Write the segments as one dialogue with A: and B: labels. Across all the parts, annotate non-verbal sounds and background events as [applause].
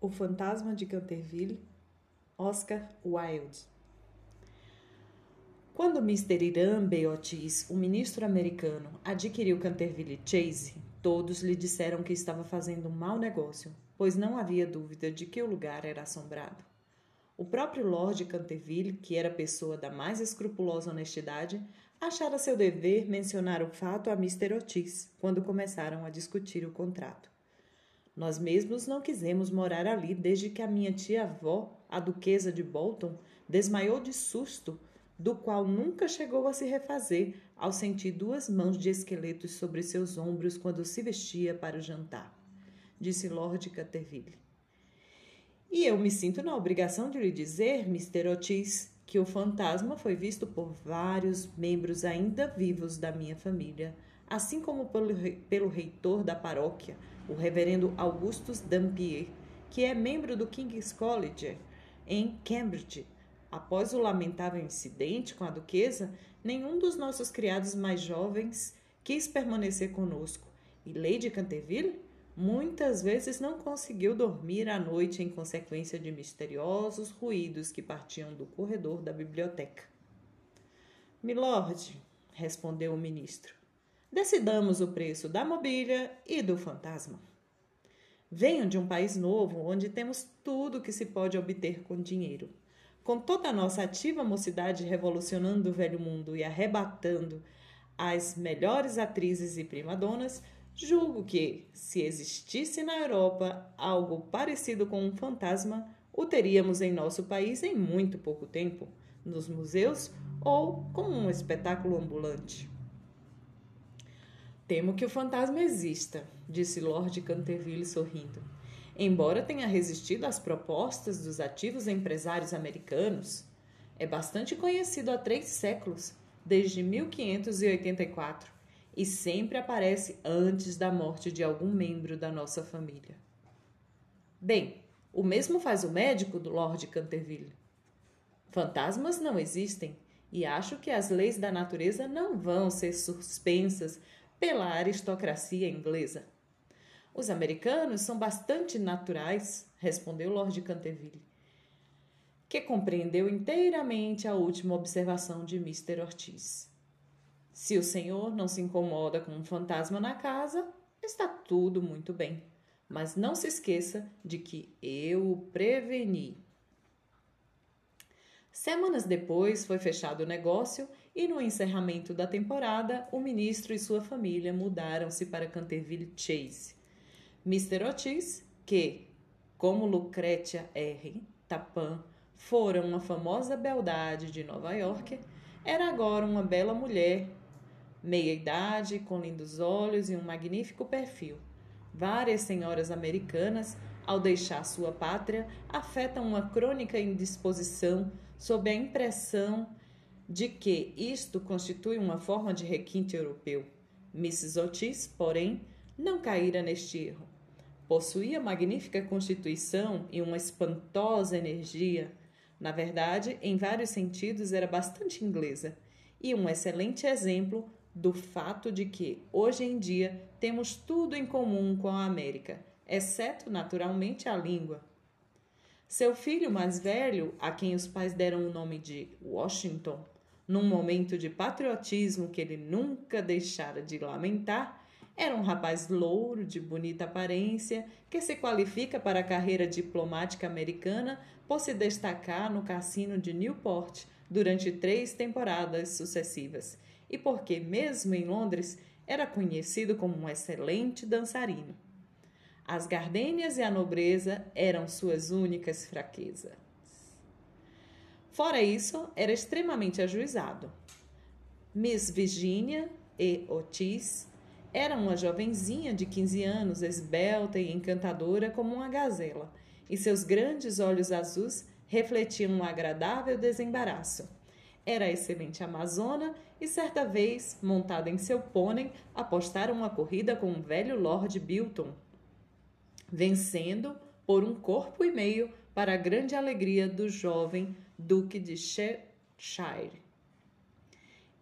A: O Fantasma de Canterville, Oscar Wilde. Quando Mr. Irambe Otis, o ministro americano, adquiriu Canterville Chase, todos lhe disseram que estava fazendo um mau negócio, pois não havia dúvida de que o lugar era assombrado. O próprio Lord Canterville, que era pessoa da mais escrupulosa honestidade, achara seu dever mencionar o fato a Mr. Otis quando começaram a discutir o contrato. Nós mesmos não quisemos morar ali desde que a minha tia-avó, a duquesa de Bolton, desmaiou de susto, do qual nunca chegou a se refazer ao sentir duas mãos de esqueletos sobre seus ombros quando se vestia para o jantar, disse Lord Canterville. E eu me sinto na obrigação de lhe dizer, Mr. Otis, que o fantasma foi visto por vários membros ainda vivos da minha família, assim como pelo, pelo reitor da paróquia, o reverendo Augustus Dampier, que é membro do King's College em Cambridge. Após o lamentável incidente com a duquesa, nenhum dos nossos criados mais jovens quis permanecer conosco, e Lady Canterville muitas vezes não conseguiu dormir à noite em consequência de misteriosos ruídos que partiam do corredor da biblioteca. Milord, respondeu o ministro, Decidamos o preço da mobília e do fantasma. Venho de um país novo onde temos tudo que se pode obter com dinheiro. Com toda a nossa ativa mocidade revolucionando o velho mundo e arrebatando as melhores atrizes e primadonas, julgo que, se existisse na Europa algo parecido com um fantasma, o teríamos em nosso país em muito pouco tempo, nos museus ou como um espetáculo ambulante. Temo que o fantasma exista, disse Lord Canterville sorrindo. Embora tenha resistido às propostas dos ativos empresários americanos, é bastante conhecido há três séculos, desde 1584, e sempre aparece antes da morte de algum membro da nossa família. Bem, o mesmo faz o médico do Lord Canterville. Fantasmas não existem, e acho que as leis da natureza não vão ser suspensas pela aristocracia inglesa. Os americanos são bastante naturais, respondeu Lord Canterville, que compreendeu inteiramente a última observação de Mr. Ortiz. Se o senhor não se incomoda com um fantasma na casa, está tudo muito bem. Mas não se esqueça de que eu o preveni. Semanas depois foi fechado o negócio e no encerramento da temporada, o ministro e sua família mudaram-se para Canterville Chase. Mr. Otis, que, como Lucretia R. Tappan, fora uma famosa beldade de Nova York, era agora uma bela mulher, meia-idade, com lindos olhos e um magnífico perfil. Várias senhoras americanas, ao deixar sua pátria, afetam uma crônica indisposição sob a impressão de que isto constitui uma forma de requinte europeu. Mrs. Otis, porém, não caíra neste erro. Possuía magnífica constituição e uma espantosa energia. Na verdade, em vários sentidos, era bastante inglesa e um excelente exemplo do fato de que, hoje em dia, temos tudo em comum com a América, exceto, naturalmente, a língua. Seu filho mais velho, a quem os pais deram o nome de Washington, num momento de patriotismo que ele nunca deixara de lamentar, era um rapaz louro, de bonita aparência, que se qualifica para a carreira diplomática americana por se destacar no cassino de Newport durante três temporadas sucessivas e porque, mesmo em Londres, era conhecido como um excelente dançarino. As gardênias e a nobreza eram suas únicas fraquezas. Fora isso, era extremamente ajuizado. Miss Virginia E. Otis era uma jovenzinha de 15 anos, esbelta e encantadora como uma gazela, e seus grandes olhos azuis refletiam um agradável desembaraço. Era excelente amazona e certa vez, montada em seu pônei, apostaram uma corrida com o velho Lord Bilton, vencendo por um corpo e meio para a grande alegria do jovem Duque de Cheshire.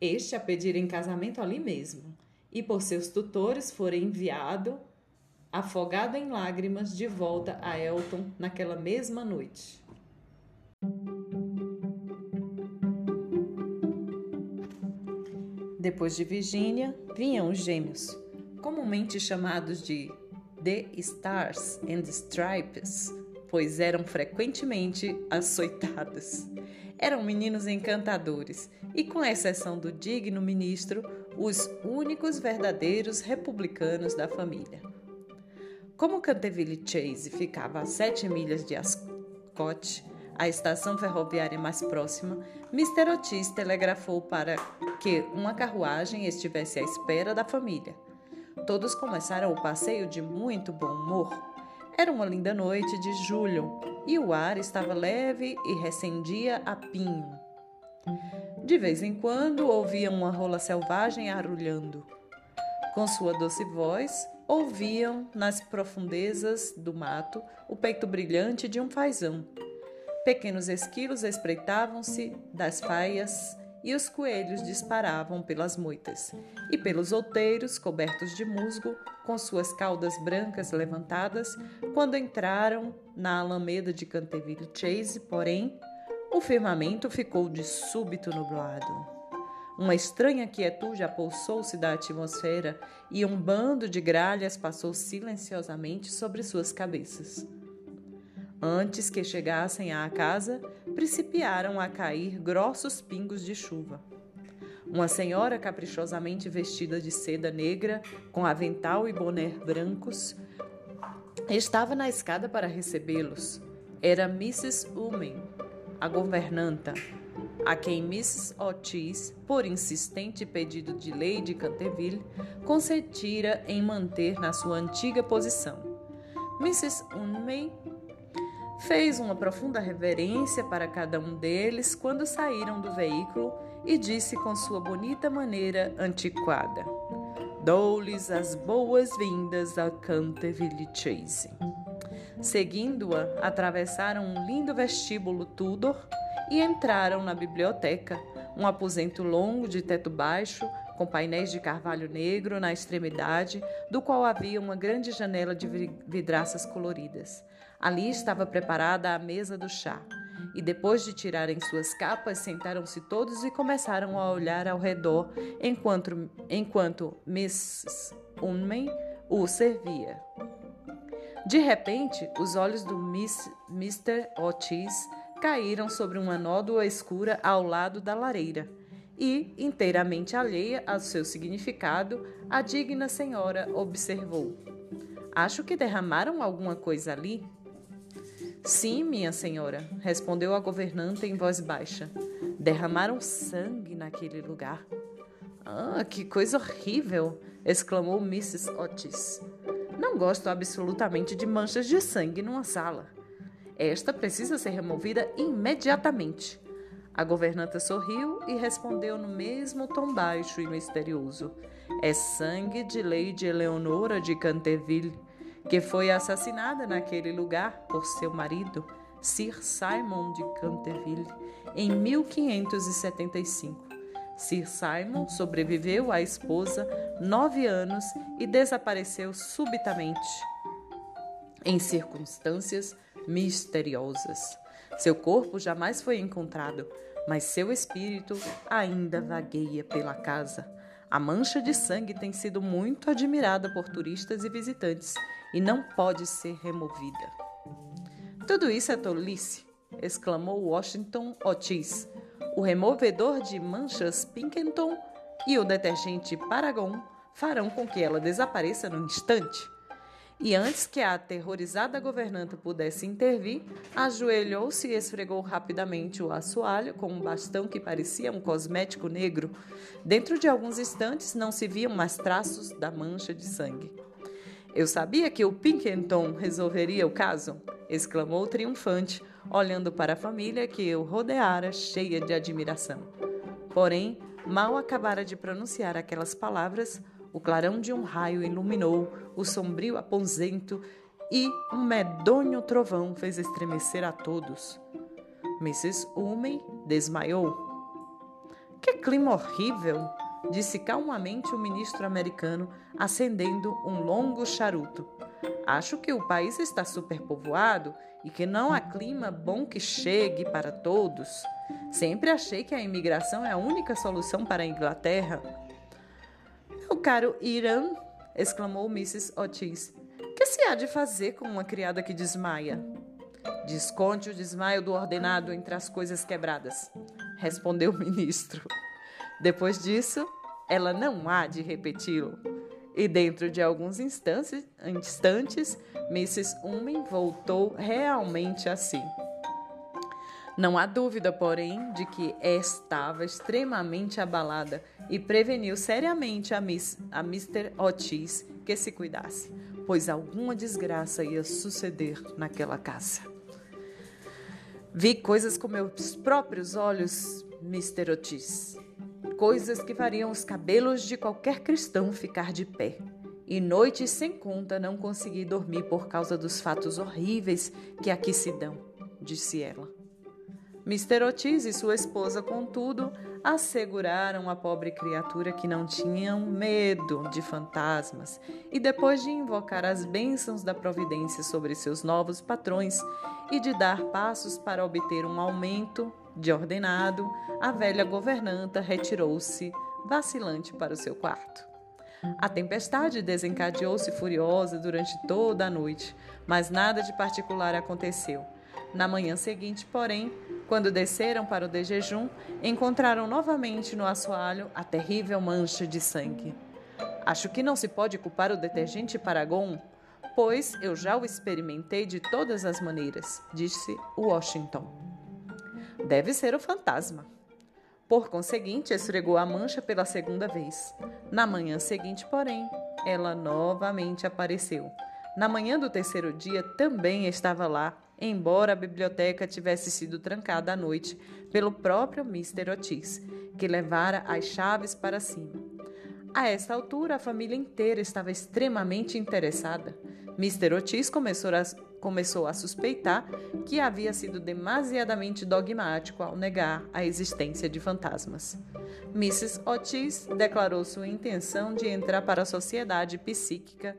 A: Este a pedir em casamento ali mesmo, e por seus tutores fora enviado afogada em lágrimas de volta a Elton naquela mesma noite. Depois de Virginia, vinham os gêmeos, comumente chamados de The Stars and Stripes, pois eram frequentemente açoitados. Eram meninos encantadores e, com exceção do digno ministro, os únicos verdadeiros republicanos da família. Como Canterville Chase ficava a sete milhas de Ascot, a estação ferroviária mais próxima, Mr. Otis telegrafou para que uma carruagem estivesse à espera da família. Todos começaram o passeio de muito bom humor. Era uma linda noite de julho e o ar estava leve e recendia a pinho. De vez em quando ouviam uma rola selvagem arulhando. Com sua doce voz, ouviam nas profundezas do mato o peito brilhante de um fazão. Pequenos esquilos espreitavam-se das faias e os coelhos disparavam pelas moitas, e pelos outeiros cobertos de musgo, com suas caudas brancas levantadas, quando entraram na alameda de Canterville Chase, porém, o firmamento ficou de súbito nublado. Uma estranha quietude apossou-se da atmosfera e um bando de gralhas passou silenciosamente sobre suas cabeças. Antes que chegassem à casa, principiaram a cair grossos pingos de chuva. Uma senhora caprichosamente vestida de seda negra, com avental e boné brancos, estava na escada para recebê-los. Era Mrs. Umen, a governanta, a quem Mrs. Otis, por insistente pedido de Lady Canterville, consentira em manter na sua antiga posição. Mrs. Unmey Fez uma profunda reverência para cada um deles quando saíram do veículo e disse com sua bonita maneira antiquada: Dou-lhes as boas-vindas a Canterville Chase. Seguindo-a, atravessaram um lindo vestíbulo Tudor e entraram na biblioteca, um aposento longo de teto baixo, com painéis de carvalho negro na extremidade, do qual havia uma grande janela de vidraças coloridas. Ali estava preparada a mesa do chá. E depois de tirarem suas capas, sentaram-se todos e começaram a olhar ao redor enquanto, enquanto Miss Unman o servia. De repente, os olhos do Miss, Mr. Otis caíram sobre uma nódoa escura ao lado da lareira e, inteiramente alheia ao seu significado, a digna senhora observou: Acho que derramaram alguma coisa ali. Sim, minha senhora, respondeu a governanta em voz baixa. Derramaram sangue naquele lugar. Ah, que coisa horrível! exclamou Mrs. Otis. Não gosto absolutamente de manchas de sangue numa sala. Esta precisa ser removida imediatamente. A governanta sorriu e respondeu no mesmo tom baixo e misterioso: É sangue de Lady Eleonora de Canterville que foi assassinada naquele lugar por seu marido, Sir Simon de Canterville, em 1575. Sir Simon sobreviveu à esposa nove anos e desapareceu subitamente, em circunstâncias misteriosas. Seu corpo jamais foi encontrado, mas seu espírito ainda vagueia pela casa. A mancha de sangue tem sido muito admirada por turistas e visitantes e não pode ser removida. Tudo isso é tolice, exclamou Washington Otis. O removedor de manchas Pinkerton e o detergente Paragon farão com que ela desapareça no instante. E antes que a aterrorizada governanta pudesse intervir, ajoelhou-se e esfregou rapidamente o assoalho com um bastão que parecia um cosmético negro. Dentro de alguns instantes não se viam mais traços da mancha de sangue. Eu sabia que o Pinkerton resolveria o caso, exclamou triunfante, olhando para a família que o rodeara cheia de admiração. Porém, mal acabara de pronunciar aquelas palavras, o clarão de um raio iluminou o sombrio aposento e um medonho trovão fez estremecer a todos. Mrs. Umey desmaiou. Que clima horrível! disse calmamente o ministro americano, acendendo um longo charuto. Acho que o país está superpovoado e que não há clima bom que chegue para todos. Sempre achei que a imigração é a única solução para a Inglaterra. Meu caro Irã, exclamou Mrs. Otis, que se há de fazer com uma criada que desmaia? Desconte o desmaio do ordenado entre as coisas quebradas, respondeu o ministro. Depois disso, ela não há de repeti-lo. E dentro de alguns instantes, Mrs. Umen voltou realmente a si. Não há dúvida, porém, de que estava extremamente abalada e preveniu seriamente a, Miss, a Mr. Otis que se cuidasse, pois alguma desgraça ia suceder naquela casa. Vi coisas com meus próprios olhos, Mr. Otis coisas que fariam os cabelos de qualquer cristão ficar de pé. E noites sem conta não consegui dormir por causa dos fatos horríveis que aqui se dão, disse ela. Mr. Otis e sua esposa, contudo, asseguraram à pobre criatura que não tinham medo de fantasmas e, depois de invocar as bênçãos da providência sobre seus novos patrões e de dar passos para obter um aumento de ordenado, a velha governanta retirou-se, vacilante, para o seu quarto. A tempestade desencadeou-se furiosa durante toda a noite, mas nada de particular aconteceu. Na manhã seguinte, porém, quando desceram para o de jejum, encontraram novamente no assoalho a terrível mancha de sangue. Acho que não se pode culpar o detergente Paragon, pois eu já o experimentei de todas as maneiras, disse Washington. Deve ser o fantasma. Por conseguinte, esfregou a mancha pela segunda vez. Na manhã seguinte, porém, ela novamente apareceu. Na manhã do terceiro dia também estava lá, embora a biblioteca tivesse sido trancada à noite pelo próprio Mr. Otis, que levara as chaves para cima. A esta altura, a família inteira estava extremamente interessada. Mr. Otis começou a, começou a suspeitar que havia sido demasiadamente dogmático ao negar a existência de fantasmas. Mrs. Otis declarou sua intenção de entrar para a sociedade psíquica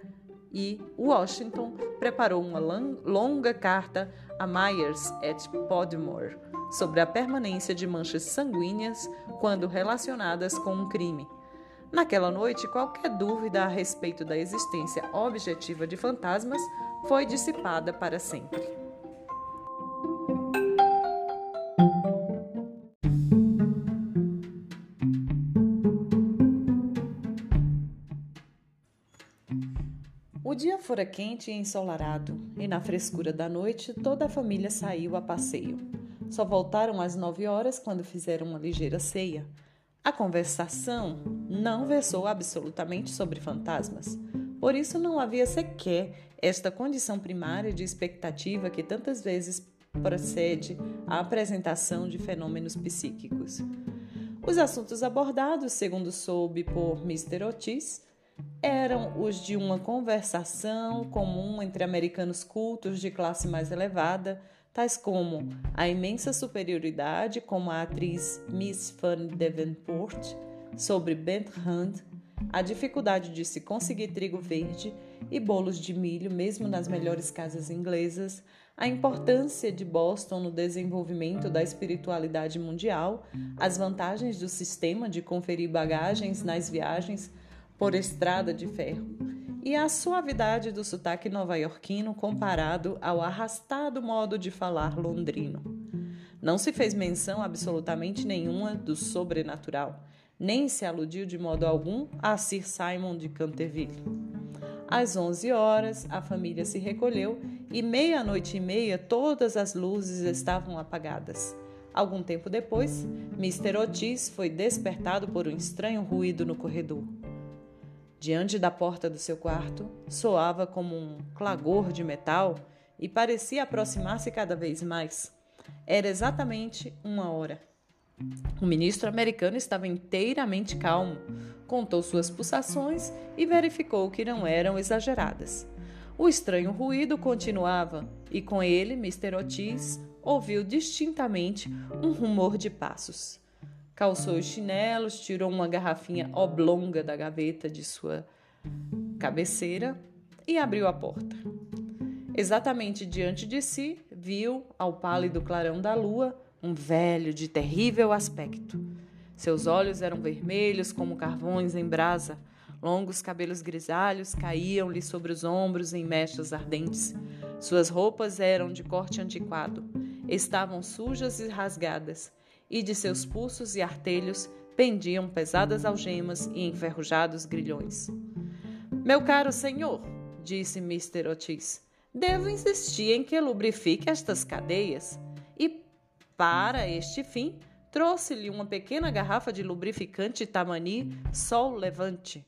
A: e Washington preparou uma longa carta a Myers at Podmore sobre a permanência de manchas sanguíneas quando relacionadas com um crime Naquela noite, qualquer dúvida a respeito da existência objetiva de fantasmas foi dissipada para sempre. O dia fora quente e ensolarado, e na frescura da noite toda a família saiu a passeio. Só voltaram às nove horas quando fizeram uma ligeira ceia. A conversação não versou absolutamente sobre fantasmas, por isso não havia sequer esta condição primária de expectativa que tantas vezes precede a apresentação de fenômenos psíquicos. Os assuntos abordados, segundo soube por Mr. Otis, eram os de uma conversação comum entre americanos cultos de classe mais elevada tais como a imensa superioridade como a atriz Miss Van Devonport sobre Bent Hunt, a dificuldade de se conseguir trigo verde e bolos de milho mesmo nas melhores casas inglesas, a importância de Boston no desenvolvimento da espiritualidade mundial, as vantagens do sistema de conferir bagagens nas viagens por estrada de ferro e a suavidade do sotaque nova-iorquino comparado ao arrastado modo de falar londrino. Não se fez menção absolutamente nenhuma do sobrenatural, nem se aludiu de modo algum a Sir Simon de Canterville. Às onze horas, a família se recolheu e meia-noite e meia todas as luzes estavam apagadas. Algum tempo depois, Mr. Otis foi despertado por um estranho ruído no corredor. Diante da porta do seu quarto, soava como um clagor de metal e parecia aproximar-se cada vez mais. Era exatamente uma hora. O ministro americano estava inteiramente calmo, contou suas pulsações e verificou que não eram exageradas. O estranho ruído continuava e com ele Mr. Otis ouviu distintamente um rumor de passos calçou os chinelos, tirou uma garrafinha oblonga da gaveta de sua cabeceira e abriu a porta. Exatamente diante de si, viu, ao pálido clarão da lua, um velho de terrível aspecto. Seus olhos eram vermelhos como carvões em brasa, longos cabelos grisalhos caíam-lhe sobre os ombros em mechas ardentes. Suas roupas eram de corte antiquado, estavam sujas e rasgadas, e de seus pulsos e artelhos pendiam pesadas algemas e enferrujados grilhões. Meu caro senhor, disse Mr. Otis, devo insistir em que lubrifique estas cadeias. Para este fim, trouxe-lhe uma pequena garrafa de lubrificante Tamani Sol Levante.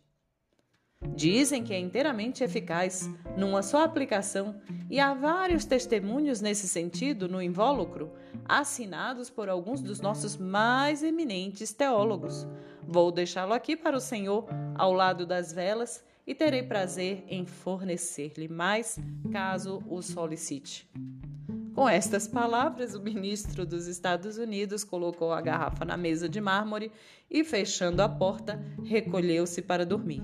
A: Dizem que é inteiramente eficaz, numa só aplicação, e há vários testemunhos nesse sentido no invólucro, assinados por alguns dos nossos mais eminentes teólogos. Vou deixá-lo aqui para o senhor, ao lado das velas, e terei prazer em fornecer-lhe mais, caso o solicite. Com estas palavras, o ministro dos Estados Unidos colocou a garrafa na mesa de mármore e, fechando a porta, recolheu-se para dormir.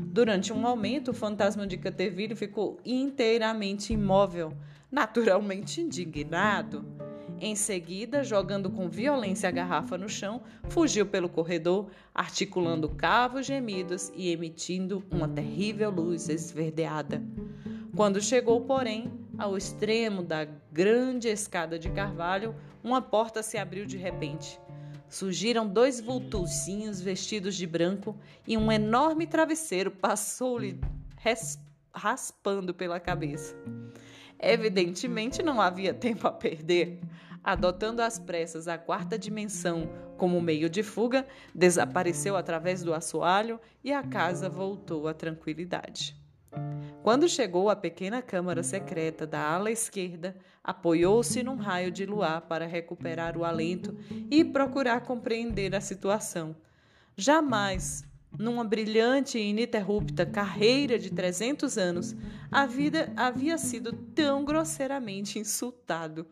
A: Durante um momento, o fantasma de Canterville ficou inteiramente imóvel, naturalmente indignado. Em seguida, jogando com violência a garrafa no chão, fugiu pelo corredor, articulando cavos gemidos e emitindo uma terrível luz esverdeada. Quando chegou, porém, ao extremo da grande escada de carvalho, uma porta se abriu de repente surgiram dois vultuzinhos vestidos de branco e um enorme travesseiro passou-lhe raspando pela cabeça. Evidentemente não havia tempo a perder. Adotando às pressas a quarta dimensão como meio de fuga, desapareceu através do assoalho e a casa voltou à tranquilidade. Quando chegou à pequena câmara secreta da ala esquerda, apoiou-se num raio de luar para recuperar o alento e procurar compreender a situação. Jamais, numa brilhante e ininterrupta carreira de 300 anos, a vida havia sido tão grosseiramente insultado.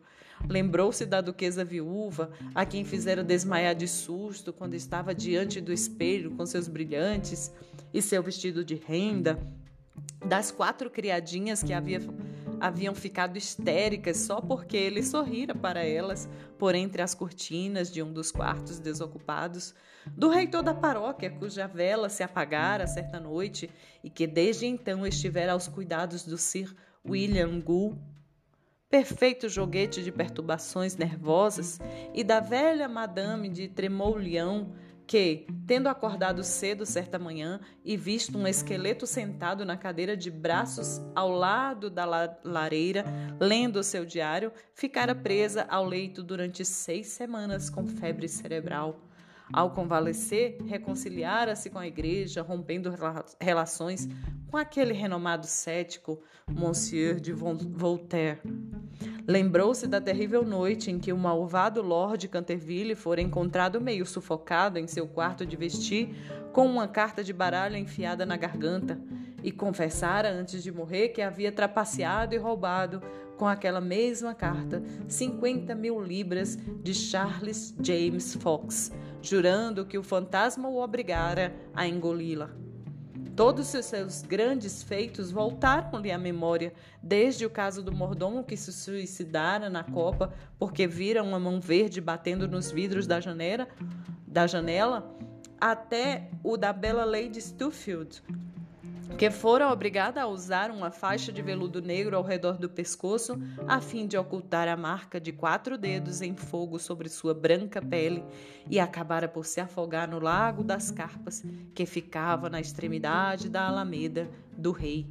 A: Lembrou-se da duquesa viúva, a quem fizera desmaiar de susto quando estava diante do espelho com seus brilhantes e seu vestido de renda das quatro criadinhas que havia, haviam ficado histéricas só porque ele sorrira para elas por entre as cortinas de um dos quartos desocupados, do reitor da paróquia cuja vela se apagara certa noite e que desde então estivera aos cuidados do Sir William Gould, perfeito joguete de perturbações nervosas, e da velha Madame de Tremoulião, que, tendo acordado cedo certa manhã e visto um esqueleto sentado na cadeira de braços ao lado da lareira, lendo seu diário, ficara presa ao leito durante seis semanas com febre cerebral. Ao convalescer, reconciliara-se com a igreja, rompendo relações com aquele renomado cético, Monsieur de Voltaire. Lembrou-se da terrível noite em que o malvado Lord Canterville fora encontrado meio sufocado em seu quarto de vestir, com uma carta de baralho enfiada na garganta, e confessara antes de morrer que havia trapaceado e roubado, com aquela mesma carta, 50 mil libras de Charles James Fox, jurando que o fantasma o obrigara a engoli-la. Todos os seus grandes feitos voltaram-lhe à memória, desde o caso do mordomo que se suicidara na copa porque vira uma mão verde batendo nos vidros da janela, da janela até o da bela Lady Stuffield, que fora obrigada a usar uma faixa de veludo negro ao redor do pescoço a fim de ocultar a marca de quatro dedos em fogo sobre sua branca pele e acabara por se afogar no lago das carpas que ficava na extremidade da alameda do rei.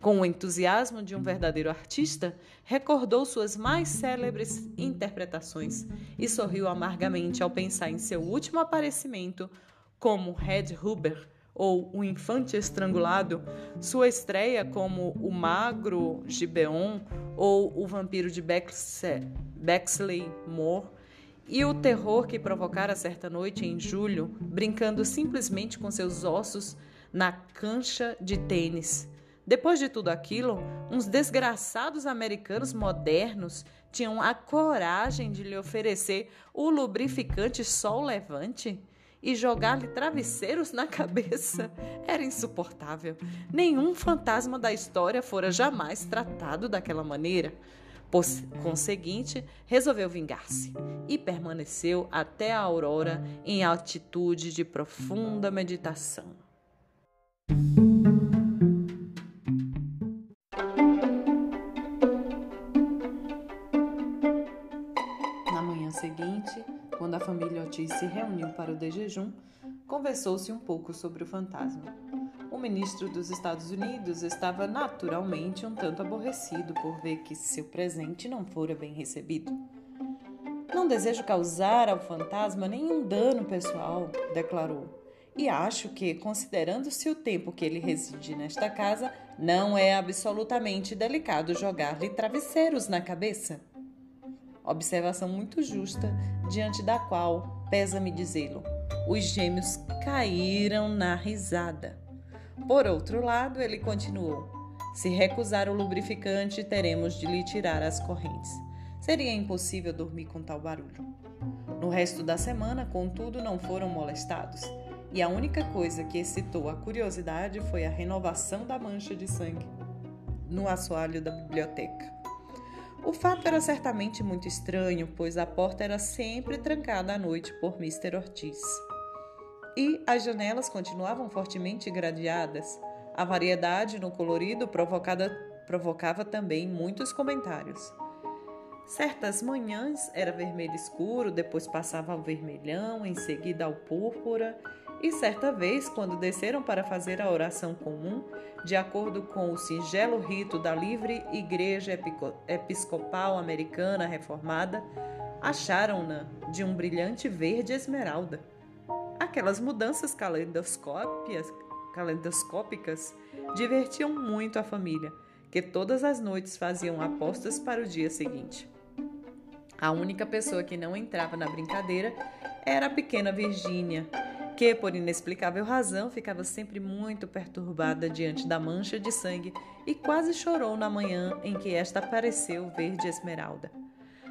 A: Com o entusiasmo de um verdadeiro artista, recordou suas mais célebres interpretações e sorriu amargamente ao pensar em seu último aparecimento como Red Huber ou O Infante Estrangulado, sua estreia como O Magro Gibeon ou O Vampiro de Bexley Moore e o terror que provocara certa noite em julho, brincando simplesmente com seus ossos na cancha de tênis. Depois de tudo aquilo, uns desgraçados americanos modernos tinham a coragem de lhe oferecer o lubrificante Sol Levante? E jogar-lhe travesseiros na [laughs] cabeça era insuportável. Nenhum fantasma da história fora jamais tratado daquela maneira. Por conseguinte, resolveu vingar-se e permaneceu até a aurora em atitude de profunda meditação. Otis se reuniu para o de jejum, conversou-se um pouco sobre o fantasma. O ministro dos Estados Unidos estava naturalmente um tanto aborrecido por ver que seu presente não fora bem recebido. Não desejo causar ao fantasma nenhum dano pessoal, declarou. E acho que, considerando-se o tempo que ele reside nesta casa, não é absolutamente delicado jogar-lhe travesseiros na cabeça. Observação muito justa, diante da qual, pesa-me dizê-lo, os gêmeos caíram na risada. Por outro lado, ele continuou: Se recusar o lubrificante, teremos de lhe tirar as correntes. Seria impossível dormir com tal barulho. No resto da semana, contudo, não foram molestados, e a única coisa que excitou a curiosidade foi a renovação da mancha de sangue no assoalho da biblioteca. O fato era certamente muito estranho, pois a porta era sempre trancada à noite por Mr. Ortiz e as janelas continuavam fortemente gradeadas. A variedade no colorido provocava também muitos comentários. Certas manhãs era vermelho escuro, depois passava ao vermelhão, em seguida ao púrpura, e certa vez, quando desceram para fazer a oração comum, de acordo com o singelo rito da livre Igreja Episcopal Americana Reformada, acharam-na de um brilhante verde esmeralda. Aquelas mudanças calendoscópicas divertiam muito a família, que todas as noites faziam apostas para o dia seguinte. A única pessoa que não entrava na brincadeira era a pequena Virgínia, que, por inexplicável razão, ficava sempre muito perturbada diante da mancha de sangue e quase chorou na manhã em que esta apareceu verde esmeralda.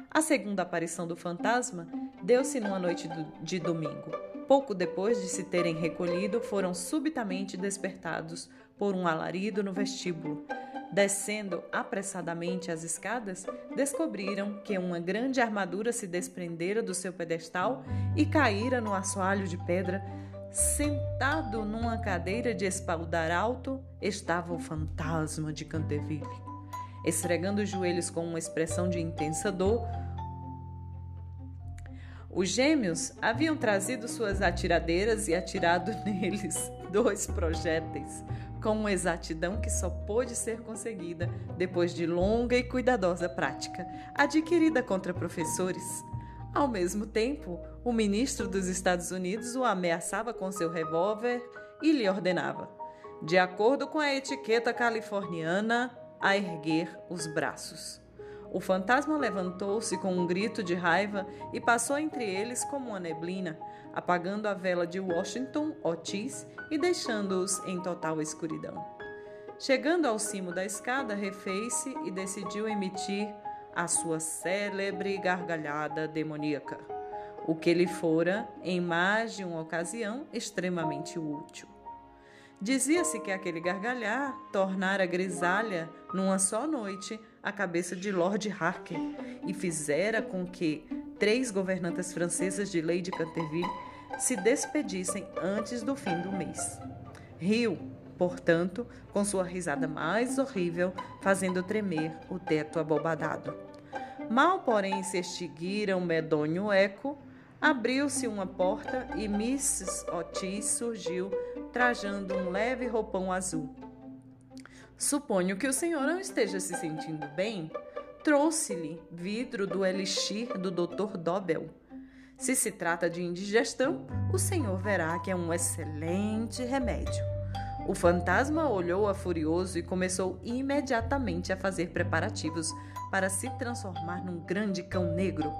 A: A segunda aparição do fantasma deu-se numa noite de domingo. Pouco depois de se terem recolhido, foram subitamente despertados por um alarido no vestíbulo. Descendo apressadamente as escadas, descobriram que uma grande armadura se desprendera do seu pedestal e caíra no assoalho de pedra. Sentado numa cadeira de espaldar alto, estava o fantasma de Canterville. Esfregando os joelhos com uma expressão de intensa dor, os gêmeos haviam trazido suas atiradeiras e atirado [laughs] neles dois projéteis, com uma exatidão que só pôde ser conseguida depois de longa e cuidadosa prática, adquirida contra professores. Ao mesmo tempo, o ministro dos Estados Unidos o ameaçava com seu revólver e lhe ordenava, de acordo com a etiqueta californiana, a erguer os braços. O fantasma levantou-se com um grito de raiva e passou entre eles como uma neblina, apagando a vela de Washington Otis e deixando-os em total escuridão. Chegando ao cimo da escada, refez-se e decidiu emitir a sua célebre gargalhada demoníaca, o que lhe fora, em mais de uma ocasião, extremamente útil. Dizia-se que aquele gargalhar tornara grisalha, numa só noite, a cabeça de Lord Harker e fizera com que três governantas francesas de Lady Canterville se despedissem antes do fim do mês. Riu, portanto, com sua risada mais horrível, fazendo tremer o teto abobadado. Mal, porém, se extinguira o medonho eco, abriu-se uma porta e Mrs. Otis surgiu, trajando um leve roupão azul. Suponho que o senhor não esteja se sentindo bem. Trouxe-lhe vidro do elixir do Dr. Dobel. Se se trata de indigestão, o senhor verá que é um excelente remédio. O fantasma olhou-a furioso e começou imediatamente a fazer preparativos para se transformar num grande cão negro,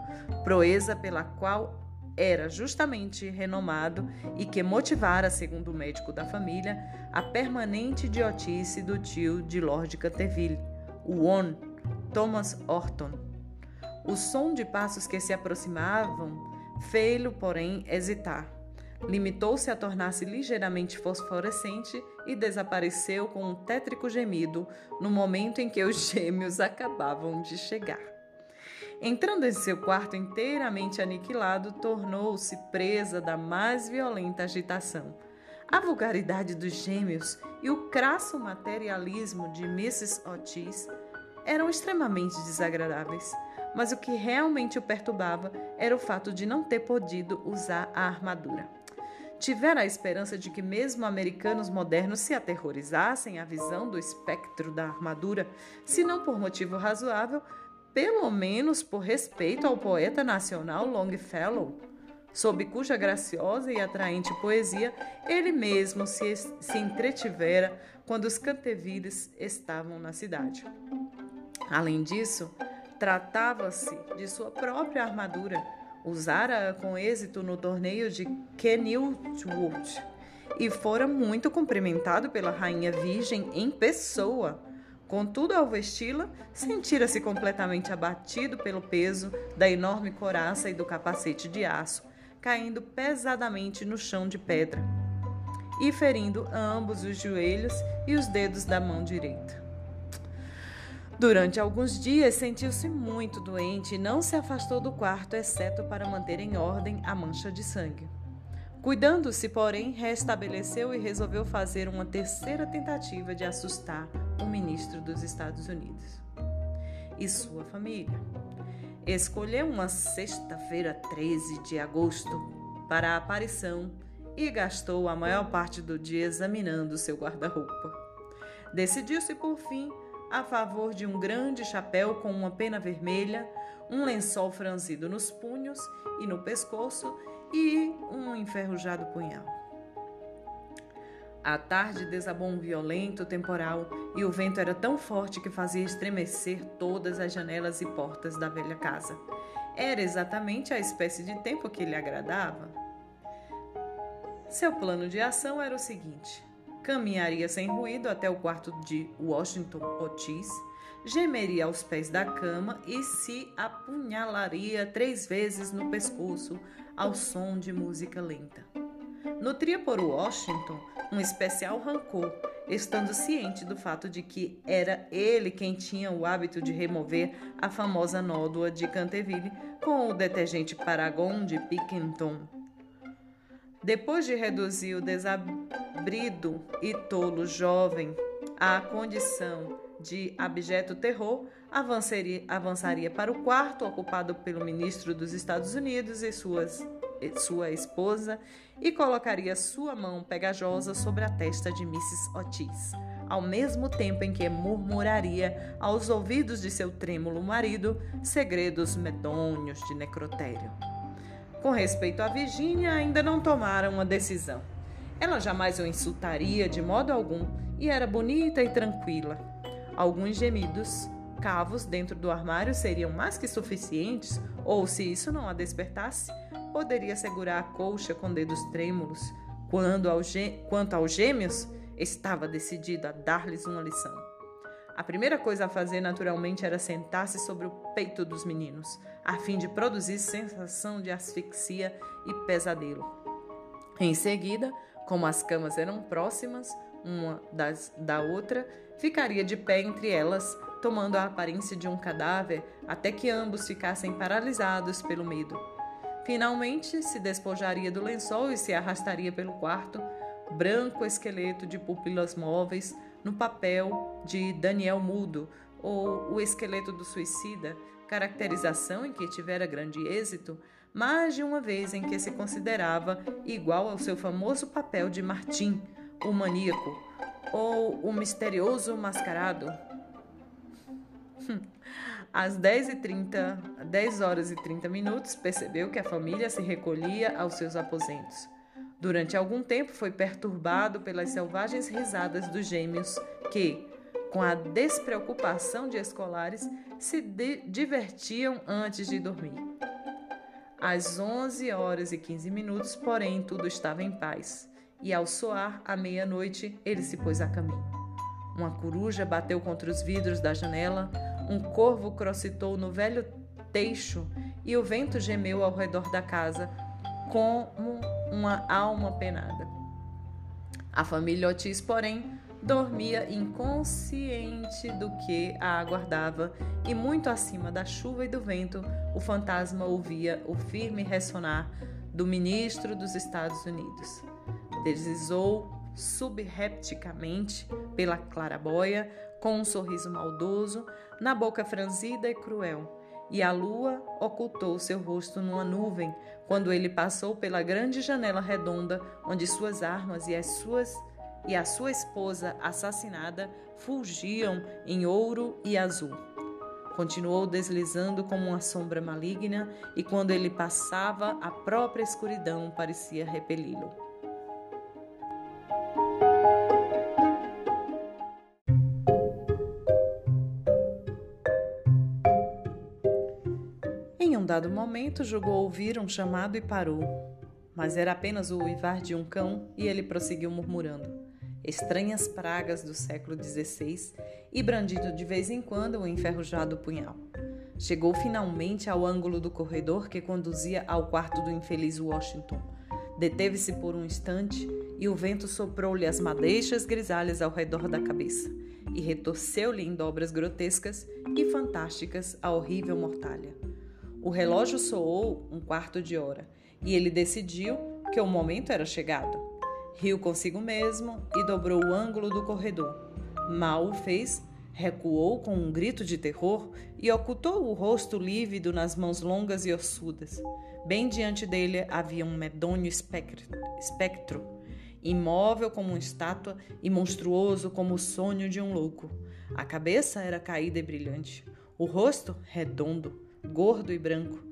A: proeza pela qual era justamente renomado e que motivara, segundo o médico da família, a permanente idiotice do tio de Lord Canterville, o On, Thomas Orton. O som de passos que se aproximavam fê-lo, porém, hesitar. limitou-se a tornar-se ligeiramente fosforescente e desapareceu com um tétrico gemido no momento em que os gêmeos [laughs] acabavam de chegar. Entrando em seu quarto inteiramente aniquilado, tornou-se presa da mais violenta agitação. A vulgaridade dos gêmeos e o crasso materialismo de Mrs. Otis eram extremamente desagradáveis, mas o que realmente o perturbava era o fato de não ter podido usar a armadura tivera a esperança de que mesmo americanos modernos se aterrorizassem à visão do espectro da armadura, se não por motivo razoável, pelo menos por respeito ao poeta nacional Longfellow, sob cuja graciosa e atraente poesia ele mesmo se, se entretivera quando os cantevilles estavam na cidade. Além disso, tratava-se de sua própria armadura usara com êxito no torneio de Kenilworth e fora muito cumprimentado pela rainha virgem em pessoa. Contudo, ao vesti-la, sentira-se completamente abatido pelo peso da enorme coraça e do capacete de aço, caindo pesadamente no chão de pedra e ferindo ambos os joelhos e os dedos da mão direita. Durante alguns dias sentiu-se muito doente e não se afastou do quarto, exceto para manter em ordem a mancha de sangue. Cuidando-se, porém, restabeleceu e resolveu fazer uma terceira tentativa de assustar o ministro dos Estados Unidos e sua família. Escolheu uma sexta-feira, 13 de agosto, para a aparição e gastou a maior parte do dia examinando seu guarda-roupa. Decidiu-se, por fim, a favor de um grande chapéu com uma pena vermelha, um lençol franzido nos punhos e no pescoço e um enferrujado punhal. A tarde desabou um violento temporal e o vento era tão forte que fazia estremecer todas as janelas e portas da velha casa. Era exatamente a espécie de tempo que lhe agradava. Seu plano de ação era o seguinte: caminharia sem ruído até o quarto de Washington Otis, gemeria aos pés da cama e se apunhalaria três vezes no pescoço ao som de música lenta. Nutria por Washington um especial rancor, estando ciente do fato de que era ele quem tinha o hábito de remover a famosa nódoa de Canterville com o detergente Paragon de Pickenton. Depois de reduzir o desabrido e tolo jovem à condição de abjeto terror, avançaria, avançaria para o quarto ocupado pelo ministro dos Estados Unidos e suas, sua esposa e colocaria sua mão pegajosa sobre a testa de Mrs. Otis, ao mesmo tempo em que murmuraria aos ouvidos de seu trêmulo marido segredos medonhos de necrotério. Com respeito a Virginia, ainda não tomaram uma decisão. Ela jamais o insultaria de modo algum e era bonita e tranquila. Alguns gemidos cavos dentro do armário seriam mais que suficientes, ou se isso não a despertasse, poderia segurar a colcha com dedos trêmulos. Quando ao Quanto aos gêmeos, estava decidida a dar-lhes uma lição. A primeira coisa a fazer, naturalmente, era sentar-se sobre o peito dos meninos, a fim de produzir sensação de asfixia e pesadelo. Em seguida, como as camas eram próximas uma das, da outra, ficaria de pé entre elas, tomando a aparência de um cadáver até que ambos ficassem paralisados pelo medo. Finalmente, se despojaria do lençol e se arrastaria pelo quarto, branco esqueleto de pupilas móveis, no papel de Daniel Mudo, ou O Esqueleto do Suicida, caracterização em que tivera grande êxito, mais de uma vez em que se considerava igual ao seu famoso papel de Martim, o maníaco, ou o misterioso mascarado. Às 10h30, 10 horas e 30 minutos, percebeu que a família se recolhia aos seus aposentos. Durante algum tempo foi perturbado pelas selvagens risadas dos gêmeos que, com a despreocupação de escolares, se divertiam antes de dormir. Às 11 horas e 15 minutos, porém, tudo estava em paz, e ao soar a meia-noite, ele se pôs a caminho. Uma coruja bateu contra os vidros da janela, um corvo crocitou no velho teixo e o vento gemeu ao redor da casa como uma alma penada. A família Otis, porém, dormia inconsciente do que a aguardava e muito acima da chuva e do vento, o fantasma ouvia o firme ressonar do ministro dos Estados Unidos. Deslizou subrepticamente pela clarabóia com um sorriso maldoso na boca franzida e cruel. E a lua ocultou seu rosto numa nuvem quando ele passou pela grande janela redonda onde suas armas e as suas e a sua esposa assassinada fulgiam em ouro e azul. Continuou deslizando como uma sombra maligna, e quando ele passava, a própria escuridão parecia repeli-lo. Dado momento, julgou ouvir um chamado e parou. Mas era apenas o uivar de um cão e ele prosseguiu murmurando estranhas pragas do século XVI e brandido de vez em quando o um enferrujado punhal. Chegou finalmente ao ângulo do corredor que conduzia ao quarto do infeliz Washington. Deteve-se por um instante e o vento soprou-lhe as madeixas grisalhas ao redor da cabeça e retorceu-lhe em dobras grotescas e fantásticas a horrível mortalha. O relógio soou um quarto de hora e ele decidiu que o momento era chegado. Riu consigo mesmo e dobrou o ângulo do corredor. Mal o fez, recuou com um grito de terror e ocultou o rosto lívido nas mãos longas e ossudas. Bem diante dele havia um medonho espectro, imóvel como uma estátua e monstruoso como o sonho de um louco. A cabeça era caída e brilhante, o rosto redondo, gordo e branco,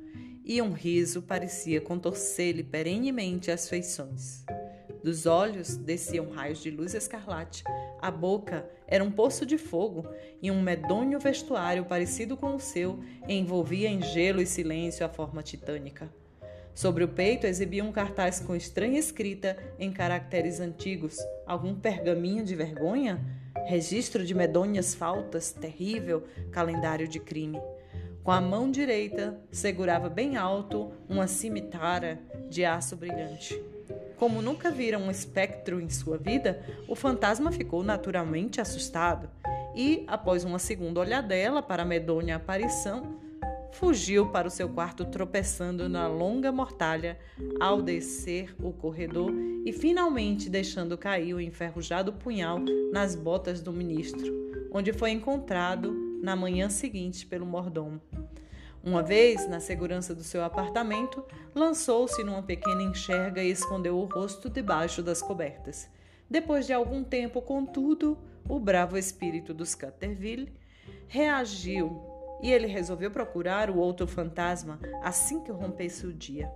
A: e um riso parecia contorcer-lhe perenemente as feições. Dos olhos desciam raios de luz escarlate. A boca era um poço de fogo e um medonho vestuário parecido com o seu envolvia em gelo e silêncio a forma titânica. Sobre o peito exibia um cartaz com estranha escrita em caracteres antigos, algum pergaminho de vergonha, registro de medonhas faltas, terrível calendário de crime. Com a mão direita segurava bem alto uma cimitarra de aço brilhante. Como nunca vira um espectro em sua vida, o fantasma ficou naturalmente assustado e, após uma segunda olhadela para a medonha aparição, fugiu para o seu quarto tropeçando na longa mortalha ao descer o corredor e finalmente deixando cair o enferrujado punhal nas botas do ministro, onde foi encontrado na manhã seguinte pelo mordomo. Uma vez, na segurança do seu apartamento, lançou-se numa pequena enxerga e escondeu o rosto debaixo das cobertas. Depois de algum tempo, contudo, o bravo espírito dos Canterville reagiu e ele resolveu procurar o outro fantasma assim que rompesse o dia.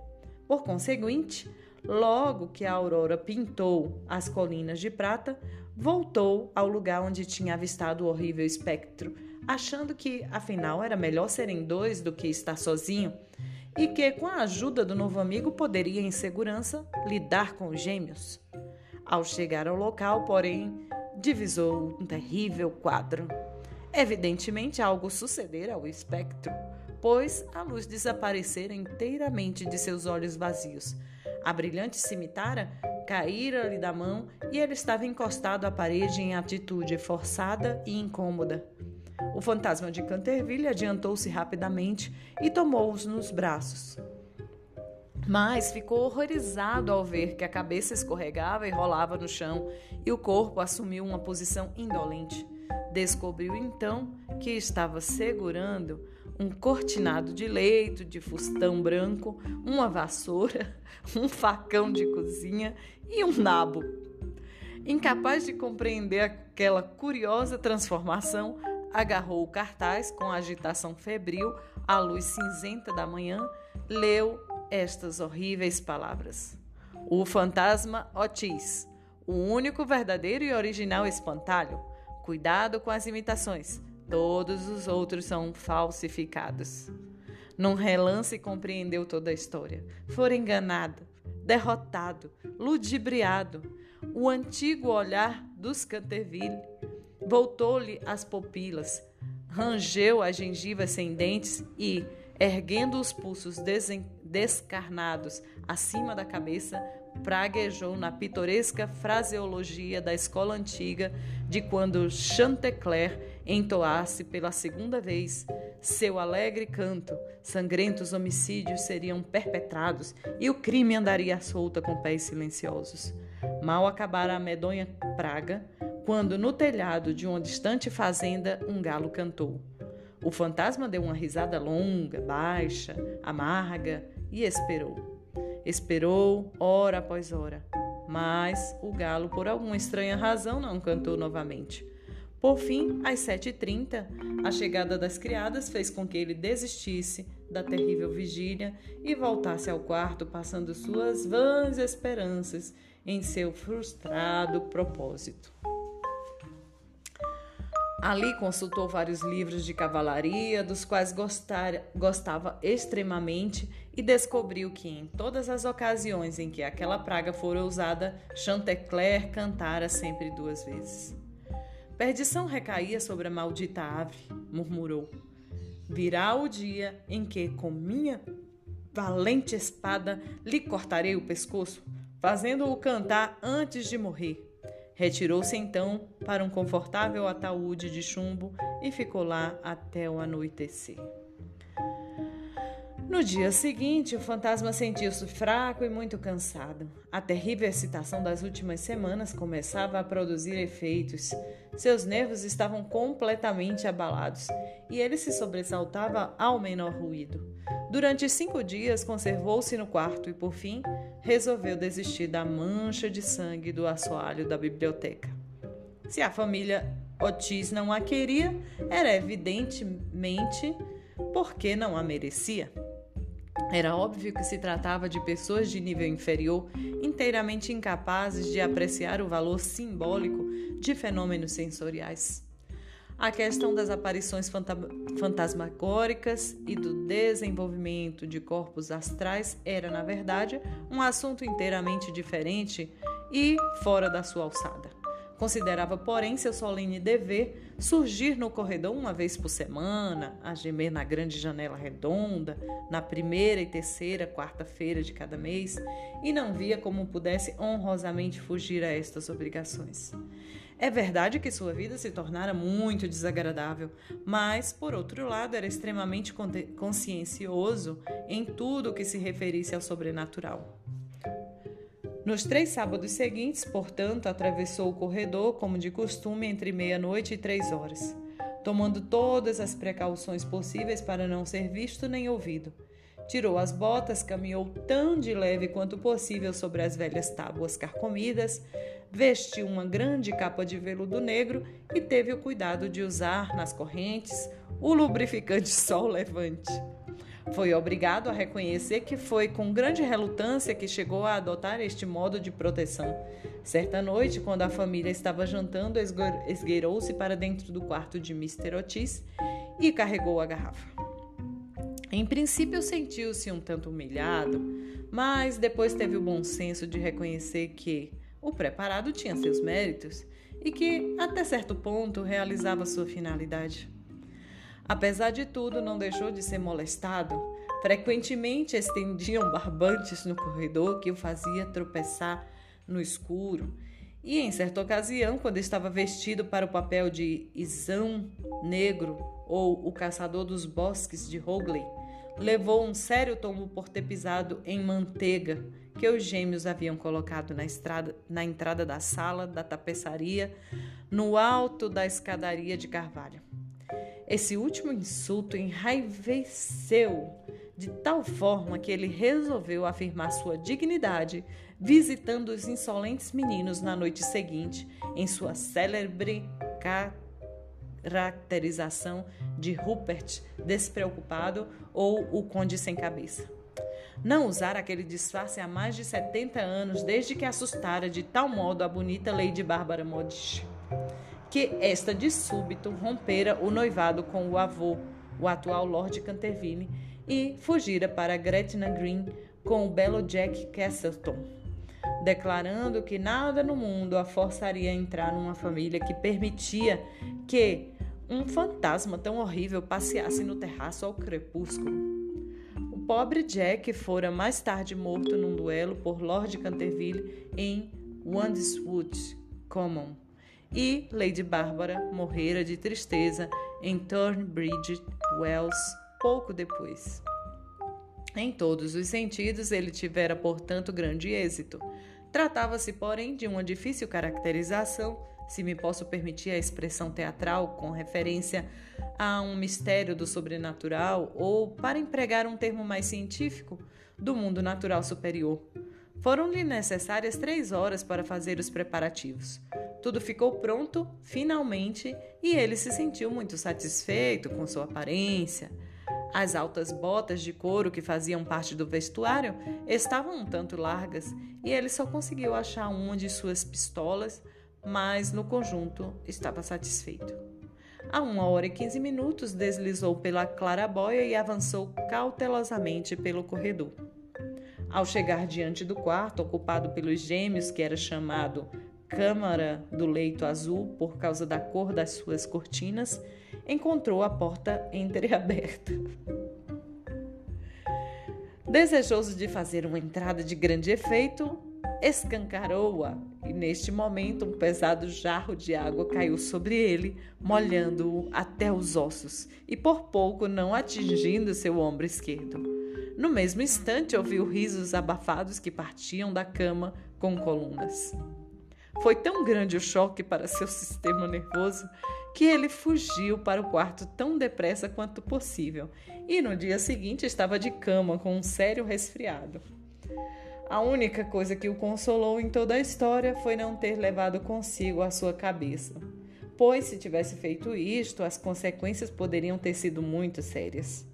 A: Por conseguinte, logo que a aurora pintou as colinas de prata, voltou ao lugar onde tinha avistado o horrível espectro achando que, afinal, era melhor serem dois do que estar sozinho e que, com a ajuda do novo amigo, poderia, em segurança, lidar com os gêmeos. Ao chegar ao local, porém, divisou um terrível quadro. Evidentemente, algo sucedera ao espectro, pois a luz desaparecera inteiramente de seus olhos vazios. A brilhante cimitarra caíra-lhe da mão e ele estava encostado à parede em atitude forçada e incômoda. O fantasma de Canterville adiantou-se rapidamente e tomou-os nos braços. Mas ficou horrorizado ao ver que a cabeça escorregava e rolava no chão e o corpo assumiu uma posição indolente. Descobriu então que estava segurando um cortinado de leito de fustão branco, uma vassoura, [laughs] um facão de cozinha e um nabo. Incapaz de compreender aquela curiosa transformação, agarrou o cartaz com agitação febril à luz cinzenta da manhã, leu estas horríveis palavras: O fantasma Otis, o único verdadeiro e original espantalho. Cuidado com as imitações, todos os outros são falsificados. Num relance compreendeu toda a história. Fora enganado, derrotado, ludibriado. O antigo olhar dos Canterville Voltou-lhe as pupilas, rangeu as gengivas sem dentes e, erguendo os pulsos descarnados acima da cabeça, praguejou na pitoresca fraseologia da escola antiga de quando Chantecler entoasse pela segunda vez seu alegre canto, sangrentos homicídios seriam perpetrados e o crime andaria solta com pés silenciosos. Mal acabara a medonha praga, quando no telhado de uma distante fazenda um galo cantou. O fantasma deu uma risada longa, baixa, amarga e esperou. Esperou hora após hora, mas o galo, por alguma estranha razão, não cantou novamente. Por fim, às 7h30, a chegada das criadas fez com que ele desistisse da terrível vigília e voltasse ao quarto, passando suas vãs esperanças em seu frustrado propósito. Ali consultou vários livros de cavalaria, dos quais gostava extremamente, e descobriu que em todas as ocasiões em que aquela praga fora usada, Chantecler cantara sempre duas vezes. Perdição recaía sobre a maldita ave, murmurou. Virá o dia em que, com minha valente espada, lhe cortarei o pescoço, fazendo-o cantar antes de morrer. Retirou-se então para um confortável ataúde de chumbo e ficou lá até o anoitecer. No dia seguinte, o fantasma sentiu-se fraco e muito cansado. A terrível excitação das últimas semanas começava a produzir efeitos. Seus nervos estavam completamente abalados e ele se sobressaltava ao menor ruído. Durante cinco dias conservou-se no quarto e, por fim, resolveu desistir da mancha de sangue do assoalho da biblioteca. Se a família Otis não a queria, era evidentemente porque não a merecia. Era óbvio que se tratava de pessoas de nível inferior, inteiramente incapazes de apreciar o valor simbólico de fenômenos sensoriais. A questão das aparições fantasmagóricas e do desenvolvimento de corpos astrais era, na verdade, um assunto inteiramente diferente e fora da sua alçada. Considerava, porém, seu solene dever surgir no corredor uma vez por semana, a gemer na grande janela redonda, na primeira e terceira quarta-feira de cada mês, e não via como pudesse honrosamente fugir a estas obrigações. É verdade que sua vida se tornara muito desagradável, mas, por outro lado, era extremamente consciencioso em tudo o que se referisse ao sobrenatural. Nos três sábados seguintes, portanto, atravessou o corredor, como de costume, entre meia-noite e três horas, tomando todas as precauções possíveis para não ser visto nem ouvido. Tirou as botas, caminhou tão de leve quanto possível sobre as velhas tábuas carcomidas, vestiu uma grande capa de veludo negro e teve o cuidado de usar nas correntes o lubrificante [laughs] sol levante. Foi obrigado a reconhecer que foi com grande relutância que chegou a adotar este modo de proteção. Certa noite, quando a família estava jantando, esgueirou-se para dentro do quarto de Mr. Otis e carregou a garrafa. Em princípio, sentiu-se um tanto humilhado, mas depois teve o bom senso de reconhecer que o preparado tinha seus méritos e que, até certo ponto, realizava sua finalidade. Apesar de tudo, não deixou de ser molestado. Frequentemente estendiam barbantes no corredor que o fazia tropeçar no escuro. E em certa ocasião, quando estava vestido para o papel de Isão Negro ou o caçador dos bosques de Hogley, levou um sério tombo por ter pisado em manteiga que os gêmeos haviam colocado na, estrada, na entrada da sala da tapeçaria, no alto da escadaria de carvalho. Esse último insulto enraiveceu de tal forma que ele resolveu afirmar sua dignidade visitando os insolentes meninos na noite seguinte em sua célebre caracterização de Rupert despreocupado ou o conde sem cabeça. Não usara aquele disfarce há mais de 70 anos desde que assustara de tal modo a bonita Lady Bárbara Modish que esta de súbito rompera o noivado com o avô, o atual Lord Canterville, e fugira para Gretna Green com o belo Jack Castleton, declarando que nada no mundo a forçaria a entrar numa família que permitia que um fantasma tão horrível passeasse no terraço ao crepúsculo. O pobre Jack fora mais tarde morto num duelo por Lord Canterville em Wandsworth Common, e Lady Bárbara morrera de tristeza em Thornbridge Wells pouco depois. Em todos os sentidos, ele tivera, portanto, grande êxito. Tratava-se, porém, de uma difícil caracterização, se me posso permitir a expressão teatral com referência a um mistério do sobrenatural, ou, para empregar um termo mais científico, do mundo natural superior. Foram-lhe necessárias três horas para fazer os preparativos. Tudo ficou pronto, finalmente, e ele se sentiu muito satisfeito com sua aparência. As altas botas de couro que faziam parte do vestuário estavam um tanto largas e ele só conseguiu achar uma de suas pistolas, mas no conjunto estava satisfeito. A uma hora e quinze minutos deslizou pela clarabóia e avançou cautelosamente pelo corredor. Ao chegar diante do quarto ocupado pelos gêmeos, que era chamado Câmara do Leito Azul por causa da cor das suas cortinas, encontrou a porta entreaberta. Desejoso de fazer uma entrada de grande efeito, escancarou-a e, neste momento, um pesado jarro de água caiu sobre ele, molhando-o até os ossos e, por pouco, não atingindo seu ombro esquerdo. No mesmo instante, ouviu risos abafados que partiam da cama com colunas. Foi tão grande o choque para seu sistema nervoso que ele fugiu para o quarto tão depressa quanto possível e no dia seguinte estava de cama com um sério resfriado. A única coisa que o consolou em toda a história foi não ter levado consigo a sua cabeça, pois se tivesse feito isto, as consequências poderiam ter sido muito sérias.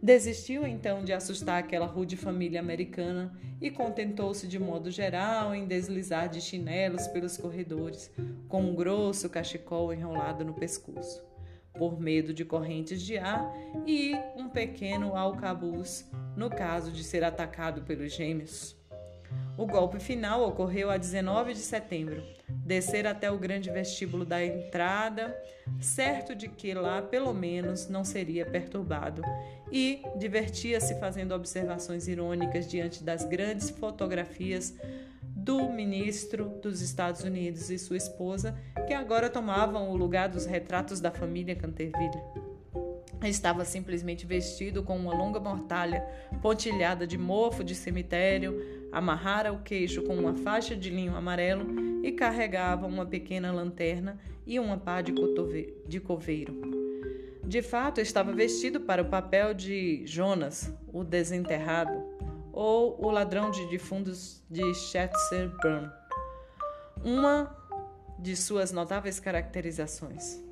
A: Desistiu então de assustar aquela rude família americana e contentou-se de modo geral em deslizar de chinelos pelos corredores, com um grosso cachecol enrolado no pescoço, por medo de correntes de ar e um pequeno alcabuz no caso de ser atacado pelos gêmeos. O golpe final ocorreu a 19 de setembro. Descer até o grande vestíbulo da entrada, certo de que lá pelo menos não seria perturbado, e divertia-se fazendo observações irônicas diante das grandes fotografias do ministro dos Estados Unidos e sua esposa, que agora tomavam o lugar dos retratos da família Canterville. Estava simplesmente vestido com uma longa mortalha pontilhada de mofo de cemitério, amarrara o queixo com uma faixa de linho amarelo e carregava uma pequena lanterna e uma pá de, de coveiro. De fato, estava vestido para o papel de Jonas, o desenterrado, ou o ladrão de defuntos de Shetterburn, uma de suas notáveis caracterizações.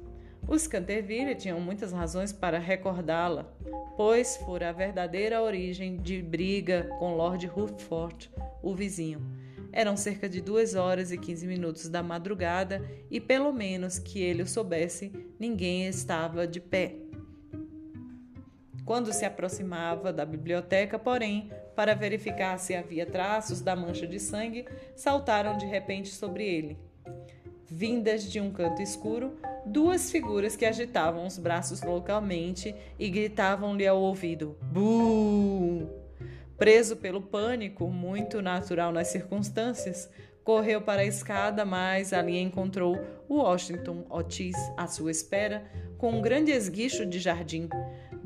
A: Os Canterville tinham muitas razões para recordá-la, pois fora a verdadeira origem de briga com Lord Rufford, o vizinho. Eram cerca de duas horas e quinze minutos da madrugada e, pelo menos que ele o soubesse, ninguém estava de pé. Quando se aproximava da biblioteca, porém, para verificar se havia traços da mancha de sangue, saltaram de repente sobre ele. Vindas de um canto escuro, duas figuras que agitavam os braços loucamente e gritavam-lhe ao ouvido: Buh! Preso pelo pânico, muito natural nas circunstâncias, correu para a escada, mas ali encontrou Washington Otis à sua espera, com um grande esguicho de jardim.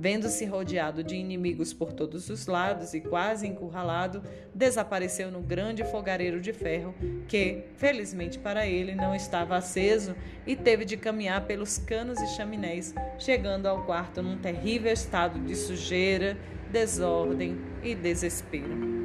A: Vendo-se rodeado de inimigos por todos os lados e quase encurralado, desapareceu no grande fogareiro de ferro, que, felizmente para ele, não estava aceso e teve de caminhar pelos canos e chaminés, chegando ao quarto num terrível estado de sujeira, desordem e desespero.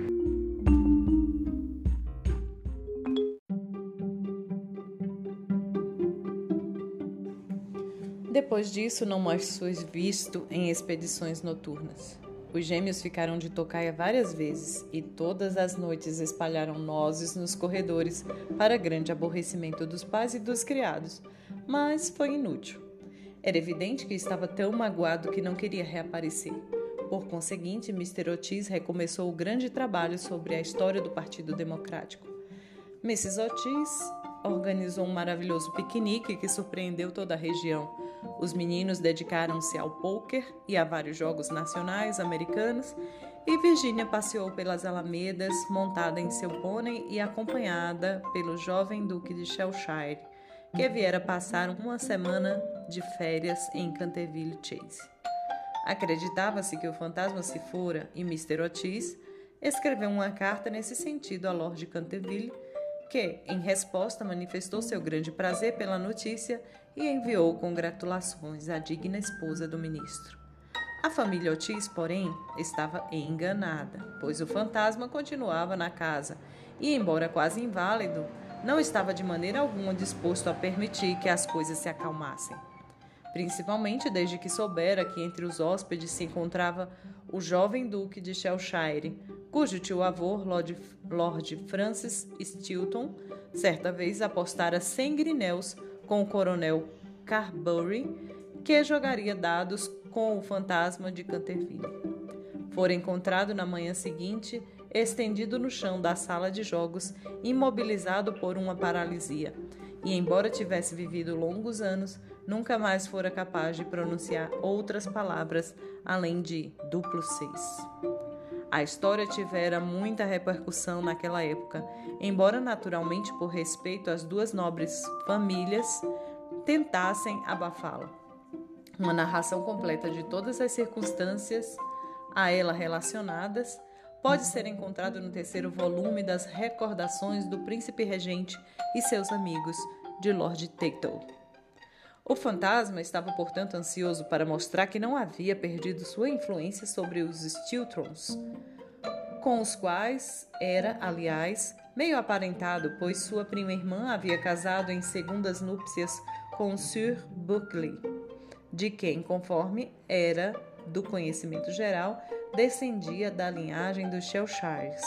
A: Depois disso, não mais foi visto em expedições noturnas. Os gêmeos ficaram de tocaia várias vezes e todas as noites espalharam nozes nos corredores para grande aborrecimento dos pais e dos criados, mas foi inútil. Era evidente que estava tão magoado que não queria reaparecer. Por conseguinte, Mr. Otis recomeçou o grande trabalho sobre a história do Partido Democrático. Mrs. Otis organizou um maravilhoso piquenique que surpreendeu toda a região. Os meninos dedicaram-se ao pôquer e a vários jogos nacionais americanos, e Virginia passeou pelas alamedas montada em seu pônei e acompanhada pelo jovem duque de Shropshire, que viera passar uma semana de férias em Canterville Chase. Acreditava-se que o fantasma se fora e Mr. Otis escreveu uma carta nesse sentido a Lord Canterville, que, em resposta, manifestou seu grande prazer pela notícia e enviou congratulações à digna esposa do ministro. A família Otis, porém, estava enganada, pois o fantasma continuava na casa e, embora quase inválido, não estava de maneira alguma disposto a permitir que as coisas se acalmassem. Principalmente desde que soubera que entre os hóspedes se encontrava o jovem duque de Shropshire, cujo tio-avô, Lord, Lord Francis Stilton, certa vez apostara 100 grinéus com o coronel Carbury, que jogaria dados com o fantasma de Canterville. Fora encontrado na manhã seguinte, estendido no chão da sala de jogos, imobilizado por uma paralisia, e embora tivesse vivido longos anos, nunca mais fora capaz de pronunciar outras palavras além de duplo seis. A história tivera muita repercussão naquela época, embora naturalmente por respeito às duas nobres famílias tentassem abafá-la. Uma narração completa de todas as circunstâncias a ela relacionadas pode ser encontrado no terceiro volume das Recordações do Príncipe Regente e seus amigos, de Lord Teitel. O fantasma estava, portanto, ansioso para mostrar que não havia perdido sua influência sobre os Stiltrons, com os quais era, aliás, meio aparentado, pois sua prima irmã havia casado em segundas núpcias com Sir Buckley, de quem, conforme era do conhecimento geral, descendia da linhagem dos Shropshires.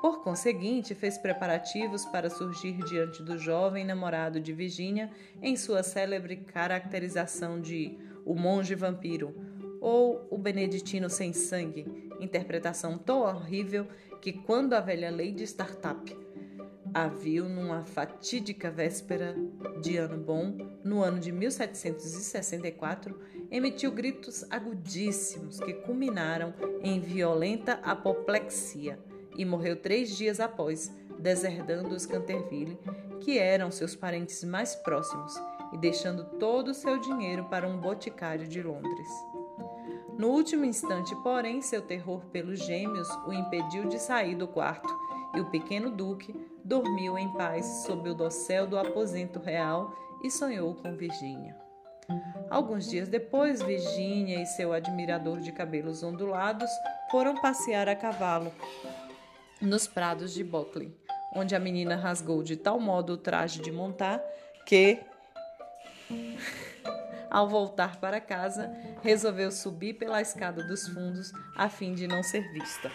A: Por conseguinte, fez preparativos para surgir diante do jovem namorado de Virginia em sua célebre caracterização de o monge vampiro ou o beneditino sem sangue, interpretação tão horrível que quando a velha Lady Startup a viu numa fatídica véspera de ano bom, no ano de 1764, emitiu gritos agudíssimos que culminaram em violenta apoplexia e morreu três dias após, deserdando os Canterville, que eram seus parentes mais próximos, e deixando todo o seu dinheiro para um boticário de Londres. No último instante, porém, seu terror pelos gêmeos o impediu de sair do quarto, e o pequeno duque dormiu em paz sob o dossel do aposento real e sonhou com Virgínia. Alguns dias depois, Virgínia e seu admirador de cabelos ondulados foram passear a cavalo nos prados de Buckley, onde a menina rasgou de tal modo o traje de montar que, [laughs] ao voltar para casa, resolveu subir pela escada dos fundos a fim de não ser vista.